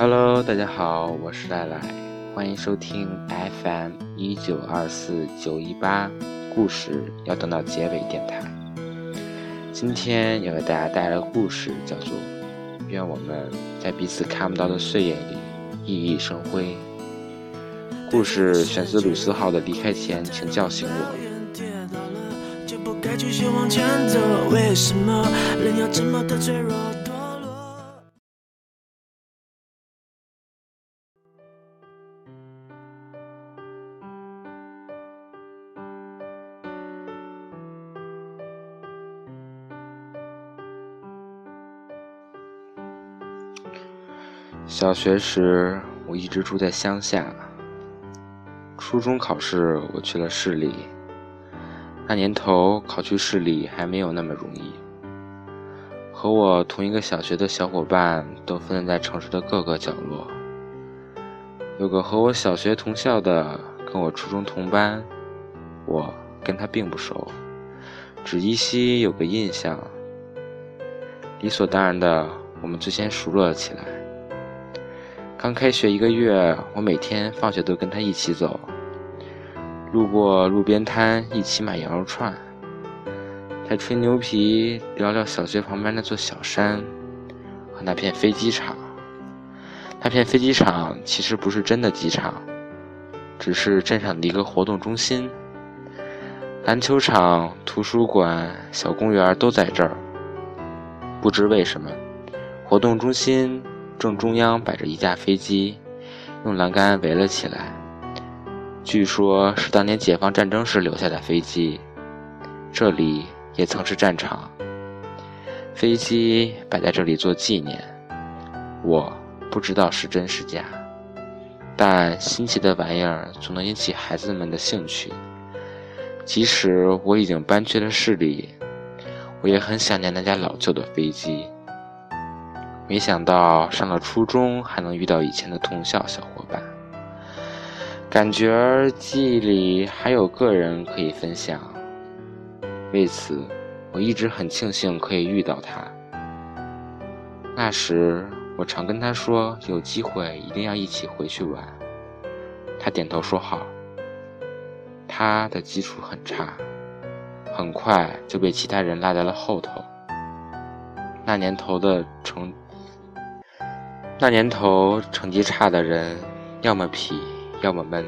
Hello，大家好，我是赖赖，欢迎收听 FM 一九二四九一八故事要等到结尾电台。今天要为大家带来的故事叫做《愿我们在彼此看不到的岁月里熠熠生辉》。故事选自鲁思浩的《离开前，请叫醒我》。该继续往前走，为什么人要这么的脆弱小学时，我一直住在乡下。初中考试，我去了市里。那年头，考去市里还没有那么容易。和我同一个小学的小伙伴都分散在城市的各个角落。有个和我小学同校的，跟我初中同班，我跟他并不熟，只依稀有个印象。理所当然的，我们最先熟络了起来。刚开学一个月，我每天放学都跟他一起走，路过路边摊一起买羊肉串，再吹牛皮聊聊小学旁边那座小山和那片飞机场。那片飞机场其实不是真的机场，只是镇上的一个活动中心，篮球场、图书馆、小公园都在这儿。不知为什么，活动中心。正中央摆着一架飞机，用栏杆围了起来。据说，是当年解放战争时留下的飞机。这里也曾是战场。飞机摆在这里做纪念，我不知道是真是假，但新奇的玩意儿总能引起孩子们的兴趣。即使我已经搬去了市里，我也很想念那架老旧的飞机。没想到上了初中还能遇到以前的同校小伙伴，感觉记忆里还有个人可以分享。为此，我一直很庆幸可以遇到他。那时我常跟他说，有机会一定要一起回去玩。他点头说好。他的基础很差，很快就被其他人落在了后头。那年头的成。那年头，成绩差的人，要么痞，要么闷。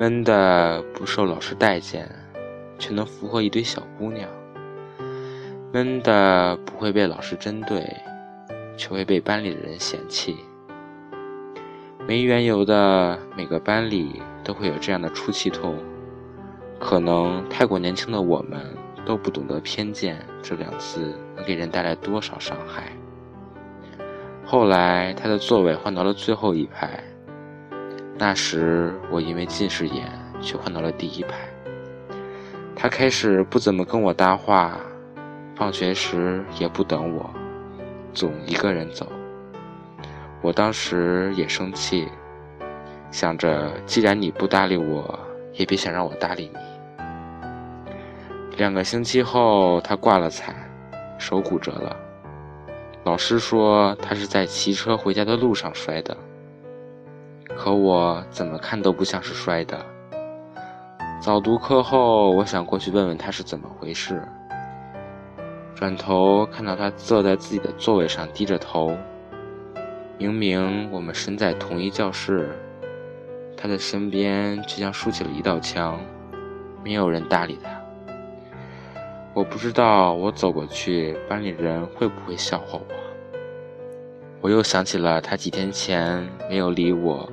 闷的不受老师待见，却能俘获一堆小姑娘；闷的不会被老师针对，却会被班里的人嫌弃。没缘由的，每个班里都会有这样的出气筒。可能太过年轻的我们，都不懂得偏见这两字能给人带来多少伤害。后来，他的座位换到了最后一排。那时，我因为近视眼，却换到了第一排。他开始不怎么跟我搭话，放学时也不等我，总一个人走。我当时也生气，想着既然你不搭理我，也别想让我搭理你。两个星期后，他挂了彩，手骨折了。老师说他是在骑车回家的路上摔的，可我怎么看都不像是摔的。早读课后，我想过去问问他是怎么回事，转头看到他坐在自己的座位上低着头。明明我们身在同一教室，他的身边却像竖起了一道墙，没有人搭理他。我不知道我走过去，班里人会不会笑话我。我又想起了他几天前没有理我，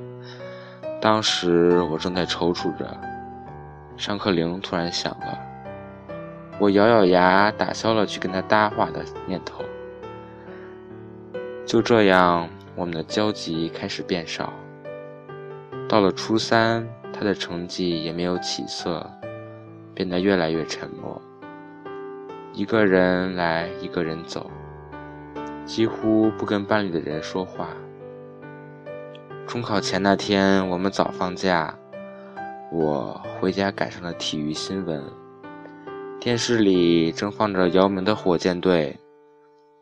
当时我正在踌躇着，上课铃突然响了，我咬咬牙打消了去跟他搭话的念头。就这样，我们的交集开始变少。到了初三，他的成绩也没有起色，变得越来越沉默。一个人来，一个人走，几乎不跟班里的人说话。中考前那天，我们早放假，我回家赶上了体育新闻，电视里正放着姚明的火箭队，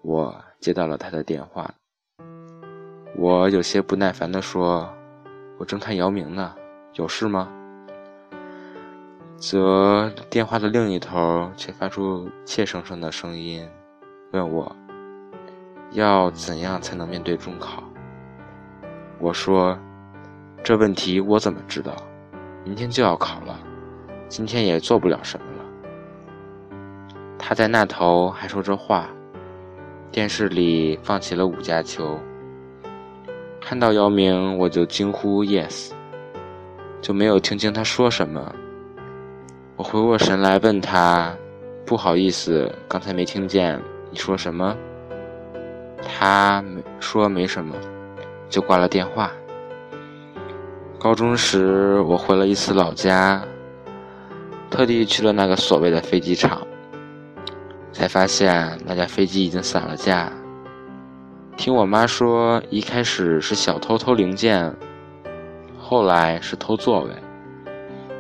我接到了他的电话。我有些不耐烦地说：“我正看姚明呢，有事吗？”则电话的另一头却发出怯生生的声音，问我：“要怎样才能面对中考？”我说：“这问题我怎么知道？明天就要考了，今天也做不了什么了。”他在那头还说着话，电视里放起了五加球。看到姚明，我就惊呼 “yes”，就没有听清他说什么。我回过神来问他：“不好意思，刚才没听见你说什么。”他说没什么，就挂了电话。高中时我回了一次老家，特地去了那个所谓的飞机场，才发现那架飞机已经散了架。听我妈说，一开始是小偷偷零件，后来是偷座位。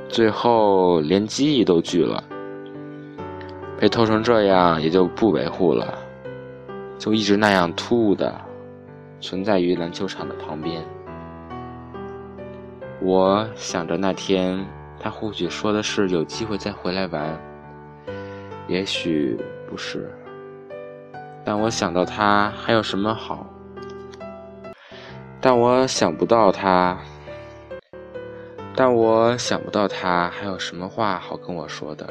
最后连机翼都锯了，被偷成这样也就不维护了，就一直那样突兀的存在于篮球场的旁边。我想着那天他或许说的是有机会再回来玩，也许不是，但我想到他还有什么好，但我想不到他。但我想不到他还有什么话好跟我说的。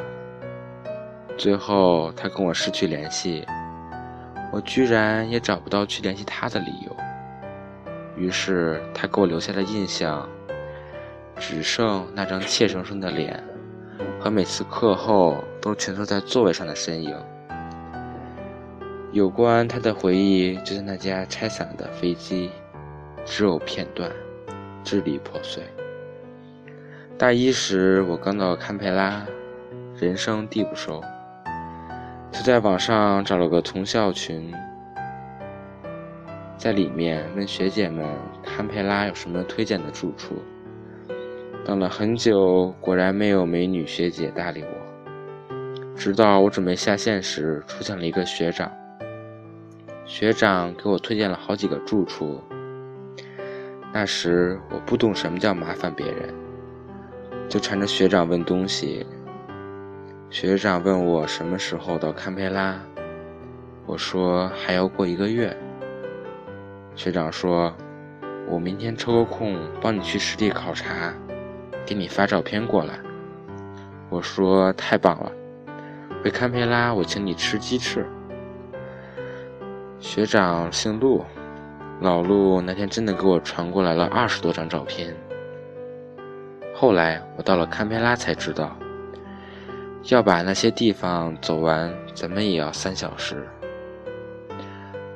最后他跟我失去联系，我居然也找不到去联系他的理由。于是他给我留下的印象，只剩那张怯生生的脸和每次课后都蜷缩在座位上的身影。有关他的回忆，就在那架拆散了的飞机，只有片段，支离破碎。大一时，我刚到堪培拉，人生地不熟，就在网上找了个同校群，在里面问学姐们堪培拉有什么推荐的住处。等了很久，果然没有美女学姐搭理我。直到我准备下线时，出现了一个学长。学长给我推荐了好几个住处。那时我不懂什么叫麻烦别人。就缠着学长问东西。学长问我什么时候到堪培拉，我说还要过一个月。学长说：“我明天抽个空帮你去实地考察，给你发照片过来。”我说：“太棒了，回堪培拉我请你吃鸡翅。”学长姓陆，老陆那天真的给我传过来了二十多张照片。后来我到了堪培拉才知道，要把那些地方走完，怎么也要三小时。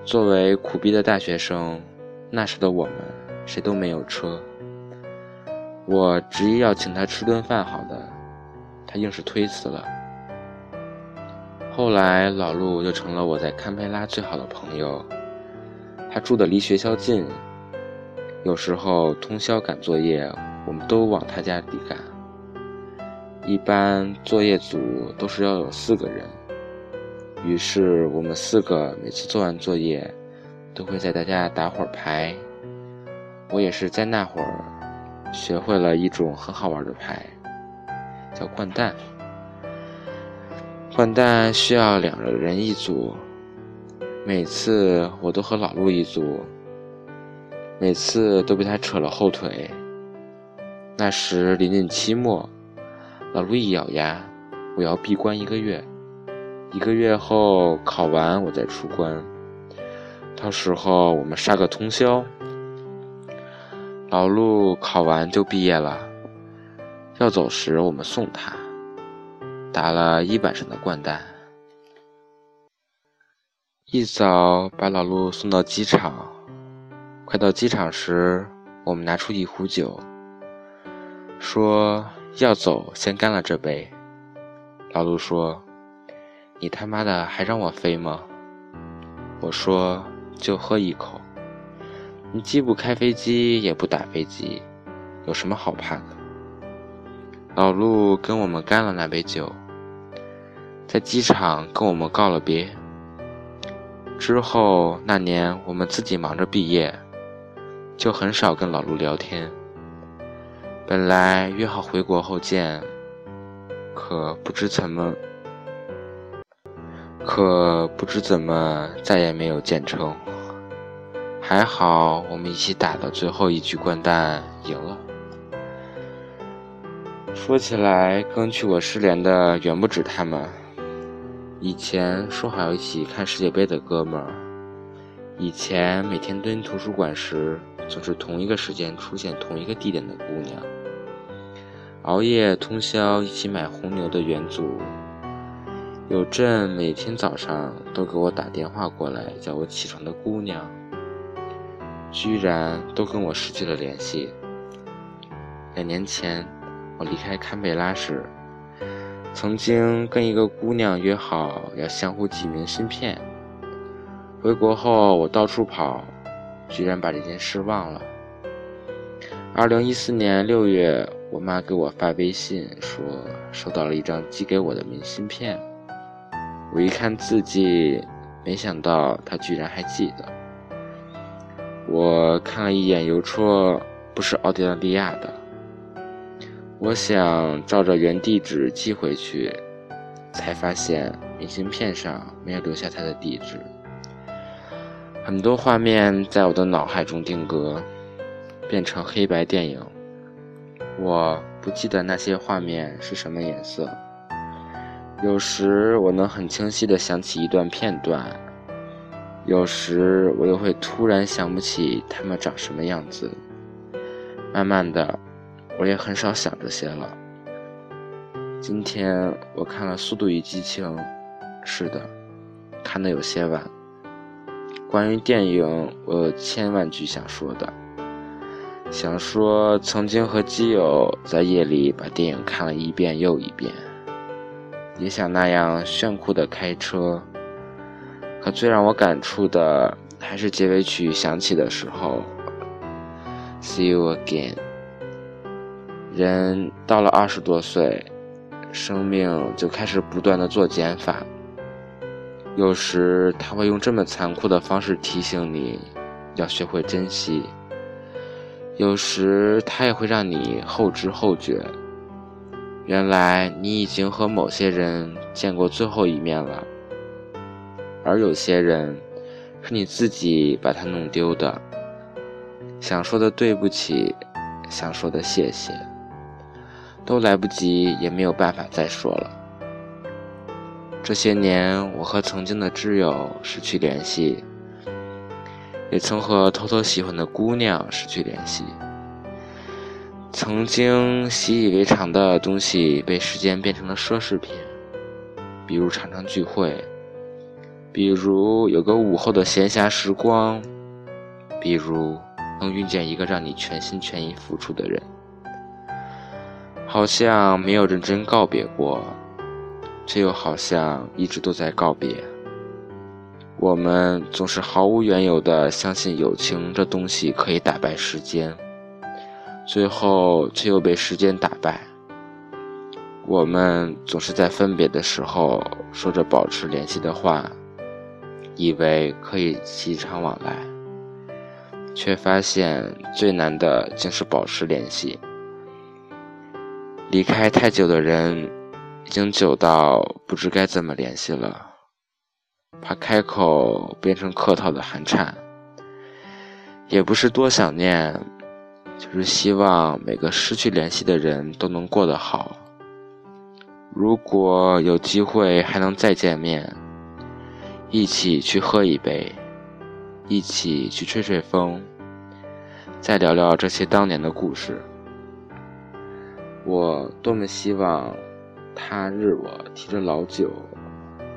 作为苦逼的大学生，那时的我们谁都没有车。我执意要请他吃顿饭，好的，他硬是推辞了。后来老陆就成了我在堪培拉最好的朋友，他住的离学校近，有时候通宵赶作业。我们都往他家里赶。一般作业组都是要有四个人，于是我们四个每次做完作业，都会在大家打会儿牌。我也是在那会儿学会了一种很好玩的牌，叫掼蛋。掼蛋需要两个人一组，每次我都和老陆一组，每次都被他扯了后腿。那时临近期末，老陆一咬牙，我要闭关一个月，一个月后考完我再出关，到时候我们杀个通宵。老陆考完就毕业了，要走时我们送他，打了一晚上的掼蛋。一早把老陆送到机场，快到机场时，我们拿出一壶酒。说要走，先干了这杯。老陆说：“你他妈的还让我飞吗？”我说：“就喝一口。你既不开飞机，也不打飞机，有什么好怕的？”老陆跟我们干了那杯酒，在机场跟我们告了别。之后那年，我们自己忙着毕业，就很少跟老陆聊天。本来约好回国后见，可不知怎么，可不知怎么再也没有见成。还好我们一起打的最后一局掼蛋赢了。说起来，跟去我失联的远不止他们。以前说好一起看世界杯的哥们儿，以前每天蹲图书馆时总是同一个时间出现同一个地点的姑娘。熬夜通宵一起买红牛的元祖，有阵每天早上都给我打电话过来叫我起床的姑娘，居然都跟我失去了联系。两年前我离开堪培拉时，曾经跟一个姑娘约好要相互寄明信片，回国后我到处跑，居然把这件事忘了。二零一四年六月。我妈给我发微信说收到了一张寄给我的明信片，我一看字迹，没想到她居然还记得。我看了一眼邮戳，不是奥地利亚的。我想照着原地址寄回去，才发现明信片上没有留下她的地址。很多画面在我的脑海中定格，变成黑白电影。我不记得那些画面是什么颜色，有时我能很清晰地想起一段片段，有时我又会突然想不起他们长什么样子。慢慢的，我也很少想这些了。今天我看了《速度与激情》，是的，看得有些晚。关于电影，我有千万句想说的。想说，曾经和基友在夜里把电影看了一遍又一遍，也想那样炫酷的开车。可最让我感触的，还是结尾曲响起的时候，See you again。人到了二十多岁，生命就开始不断的做减法。有时他会用这么残酷的方式提醒你，要学会珍惜。有时他也会让你后知后觉，原来你已经和某些人见过最后一面了，而有些人是你自己把他弄丢的。想说的对不起，想说的谢谢，都来不及，也没有办法再说了。这些年，我和曾经的挚友失去联系。也曾和偷偷喜欢的姑娘失去联系，曾经习以为常的东西被时间变成了奢侈品，比如常常聚会，比如有个午后的闲暇时光，比如能遇见一个让你全心全意付出的人，好像没有认真告别过，却又好像一直都在告别。我们总是毫无缘由地相信友情这东西可以打败时间，最后却又被时间打败。我们总是在分别的时候说着保持联系的话，以为可以习常往来，却发现最难的竟是保持联系。离开太久的人，已经久到不知该怎么联系了。怕开口变成客套的寒颤，也不是多想念，就是希望每个失去联系的人都能过得好。如果有机会还能再见面，一起去喝一杯，一起去吹吹风，再聊聊这些当年的故事，我多么希望他日我提着老酒。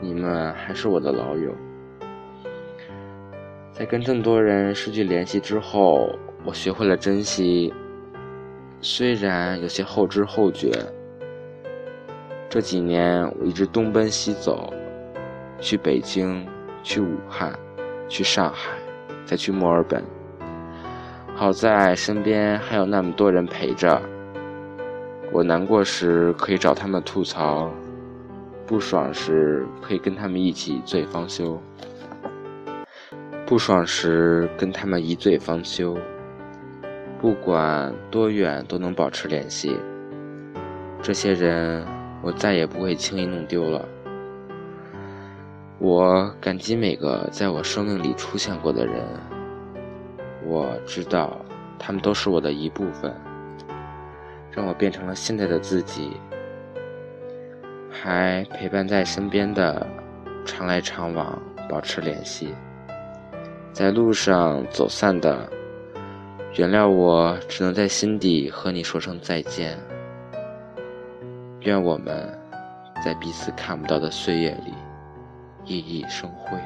你们还是我的老友，在跟这么多人失去联系之后，我学会了珍惜。虽然有些后知后觉，这几年我一直东奔西走，去北京，去武汉，去上海，再去墨尔本。好在身边还有那么多人陪着，我难过时可以找他们吐槽。不爽时可以跟他们一起一醉方休，不爽时跟他们一醉方休，不管多远都能保持联系。这些人，我再也不会轻易弄丢了。我感激每个在我生命里出现过的人，我知道他们都是我的一部分，让我变成了现在的自己。还陪伴在身边的，常来常往，保持联系。在路上走散的，原谅我，只能在心底和你说声再见。愿我们在彼此看不到的岁月里，熠熠生辉。